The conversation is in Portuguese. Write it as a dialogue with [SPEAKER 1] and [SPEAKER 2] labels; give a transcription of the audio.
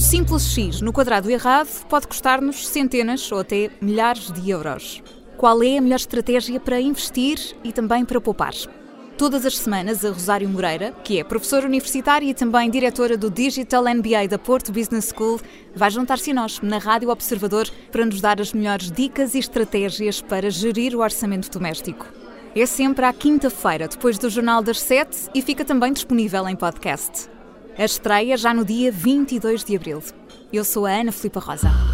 [SPEAKER 1] simples X no quadrado errado pode custar-nos centenas ou até milhares de euros. Qual é a melhor estratégia para investir e também para poupar? Todas as semanas, a Rosário Moreira, que é professora universitária e também diretora do Digital MBA da Porto Business School, vai juntar-se a nós na Rádio Observador para nos dar as melhores dicas e estratégias para gerir o orçamento doméstico. É sempre à quinta-feira, depois do Jornal das Sete e fica também disponível em podcast. A estreia já no dia 22 de abril. Eu sou a Ana Filipa Rosa.